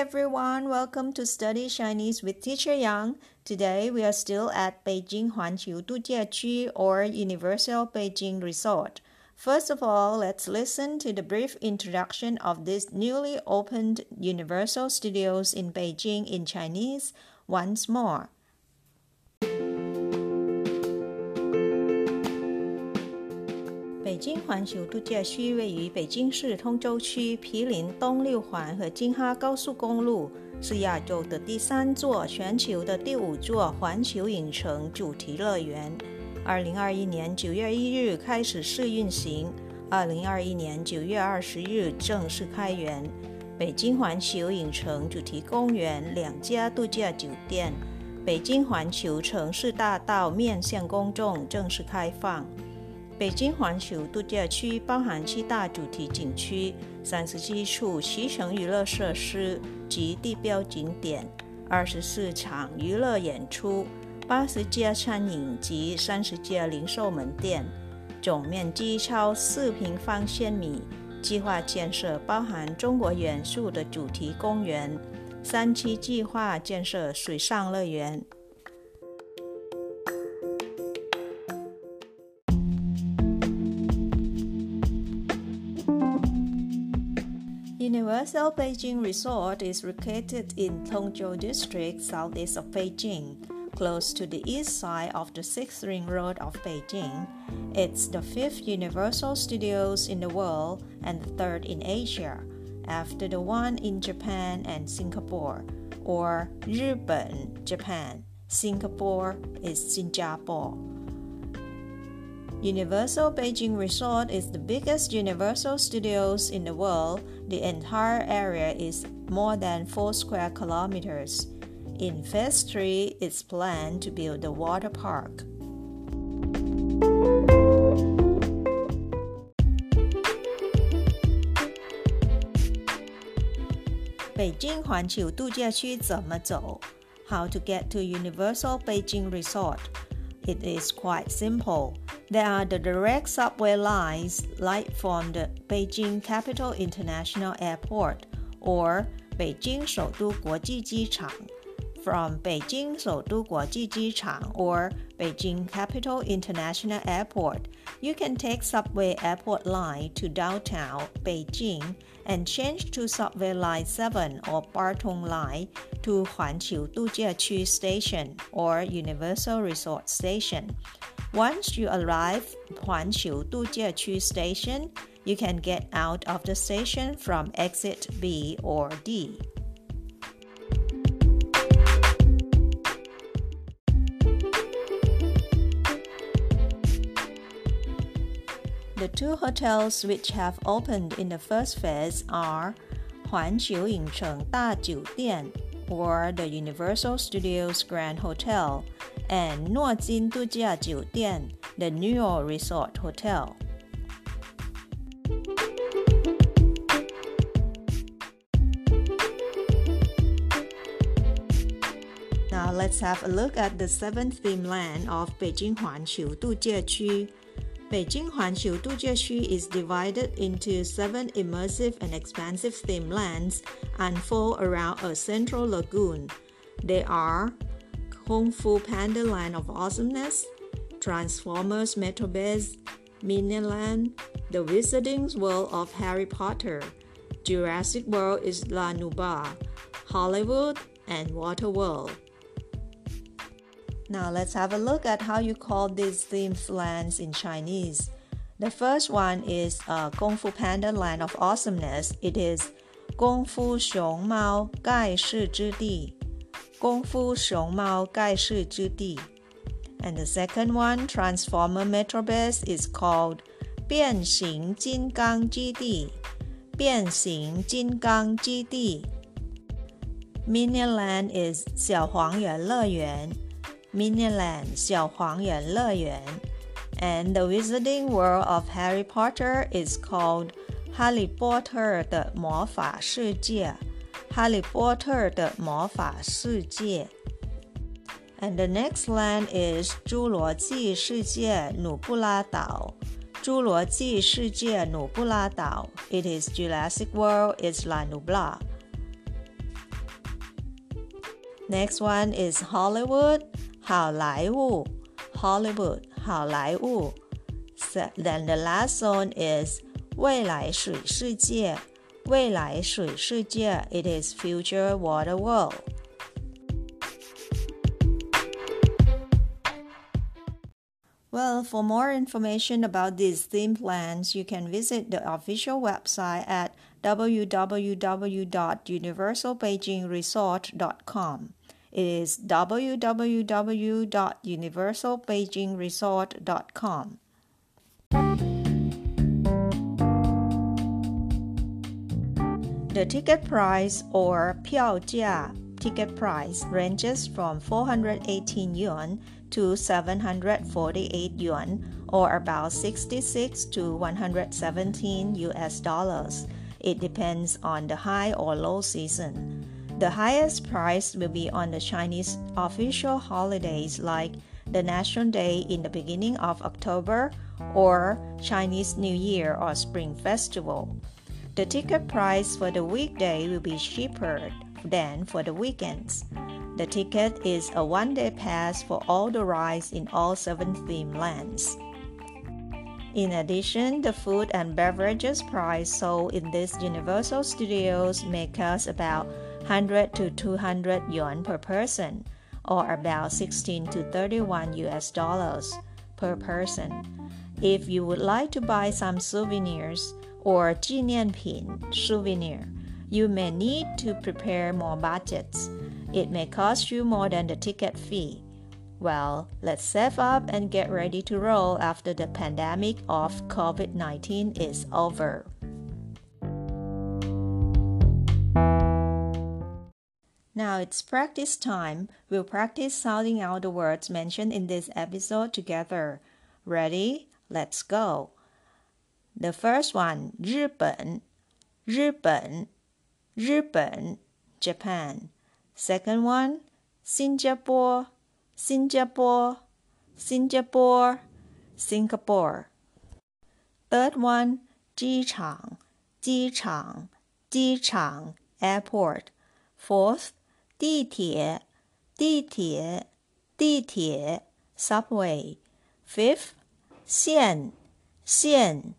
everyone, welcome to Study Chinese with Teacher Yang. Today we are still at Beijing Huanqiu Dujiaqu or Universal Beijing Resort. First of all, let's listen to the brief introduction of this newly opened Universal Studios in Beijing in Chinese once more. 北京环球度假区位于北京市通州区，毗邻东六环和京哈高速公路，是亚洲的第三座、全球的第五座环球影城主题乐园。二零二一年九月一日开始试运行，二零二一年九月二十日正式开园。北京环球影城主题公园两家度假酒店，北京环球城市大道面向公众正式开放。北京环球度假区包含七大主题景区、三十七处骑乘娱乐设施及地标景点、二十四场娱乐演出、八十家餐饮及三十家零售门店，总面积超四平方千米。计划建设包含中国元素的主题公园，三期计划建设水上乐园。Universal Beijing Resort is located in Tongzhou District, southeast of Beijing, close to the east side of the Sixth Ring Road of Beijing. It's the fifth Universal Studios in the world and the third in Asia, after the one in Japan and Singapore, or 日本 Japan. Singapore is Singapore. Universal Beijing Resort is the biggest Universal Studios in the world. The entire area is more than 4 square kilometers. In phase 3, it's planned to build a water park. Beijing 环球度假区怎么走？How to get to Universal Beijing Resort? It is quite simple. There are the direct subway lines like from the Beijing Capital International Airport or Beijing Shoudu Guoji Jichang from Beijing Shoudu Guoji Jichang or Beijing Capital International Airport, you can take subway airport line to downtown Beijing and change to subway line 7 or Batong line to Huanqiu Dujiaqu Station or Universal Resort Station. Once you arrive Huanqiu Dujiaqu Station, you can get out of the station from exit B or D. The two hotels which have opened in the first phase are Huanqiu Yingcheng Da Dian or the Universal Studios Grand Hotel and Nuojin Dujia Dian, the Neo Resort Hotel. Now let's have a look at the seventh theme land of Beijing Huanqiu Dujiaqu. Beijing Huanqiu Dujiaqu is divided into seven immersive and expansive theme lands unfold around a central lagoon. They are Kung Fu Panda Land of Awesomeness, Transformers Metrobase, Minion Land, The Wizarding World of Harry Potter, Jurassic World Isla Nublar, Hollywood, and Waterworld. Now let's have a look at how you call these themed lands in Chinese. The first one is uh, Kung Fu Panda Land of Awesomeness. It is 功夫熊猫盖世之地。Kung Fu Shong Mao Gai Shi Zhi Di. And the second one, Transformer Metrobase, is called 变形金刚基地.变形金刚基地. Minion Land is 小黄园乐园. Minion Land 小黄园乐园. And the Wizarding World of Harry Potter is called 哈利波特的魔法世界。哈利波特的魔法世界》。And the next land is 侏罗纪世界努布拉岛。侏罗纪世界努布拉岛，It is Jurassic World, Isla Nublar. Next one is Hollywood，好莱坞，Hollywood，好莱坞。Then the last one is 未来水世界未来水世界 It is future water world. Well, for more information about these theme plans, you can visit the official website at www.universalbeijingresort.com. It is www.universalbeijingresort.com. The ticket price or 票价 ticket price ranges from 418 yuan to 748 yuan or about 66 to 117 US dollars. It depends on the high or low season. The highest price will be on the Chinese official holidays like the National Day in the beginning of October or Chinese New Year or Spring Festival. The ticket price for the weekday will be cheaper than for the weekends. The ticket is a one day pass for all the rides in all seven theme lands. In addition, the food and beverages price sold in these Universal Studios may cost about 100 to 200 yuan per person, or about 16 to 31 US dollars per person. If you would like to buy some souvenirs or 纪念品 souvenir, you may need to prepare more budgets. It may cost you more than the ticket fee. Well, let's save up and get ready to roll after the pandemic of COVID 19 is over. Now it's practice time. We'll practice sounding out the words mentioned in this episode together. Ready? Let's go. The first one, 日本,日本,日本, Japan. Second one, 新加坡,新加坡,新加坡, Singapore. Third one, 机场,机场,机场, airport. Fourth, 地铁,地铁,地铁, subway. Fifth, 线,线,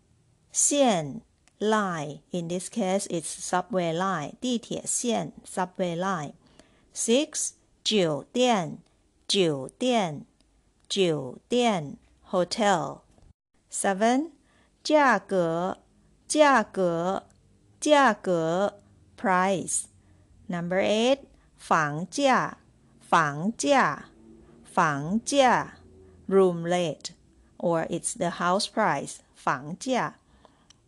线 line. In this case, it's subway line. 地铁线 subway line. Six 酒店酒店酒店 hotel. Seven 价格价格价格 price. Number eight 房价房价房价 room rate or it's the house price 房价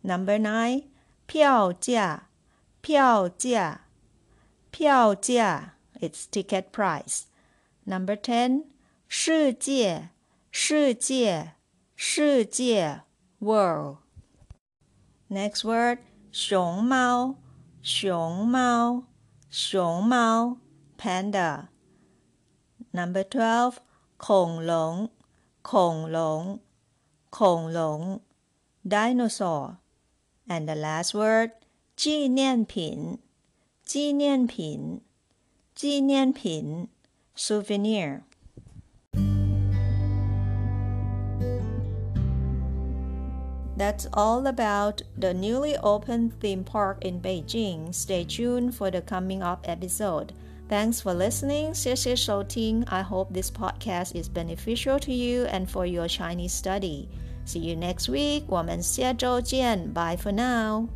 Number nine，票价，票价，票价，it's ticket price. Number ten，世界，世界，世界，world. Next word，熊猫，熊猫，熊猫，panda. Number twelve，恐龙，恐龙，恐龙，dinosaur. And the last word 纪念品纪念品纪念品 souvenir That's all about the newly opened theme park in Beijing. Stay tuned for the coming up episode. Thanks for listening. 谢谢收听. I hope this podcast is beneficial to you and for your Chinese study. See you next week. 我们下周见. Bye for now.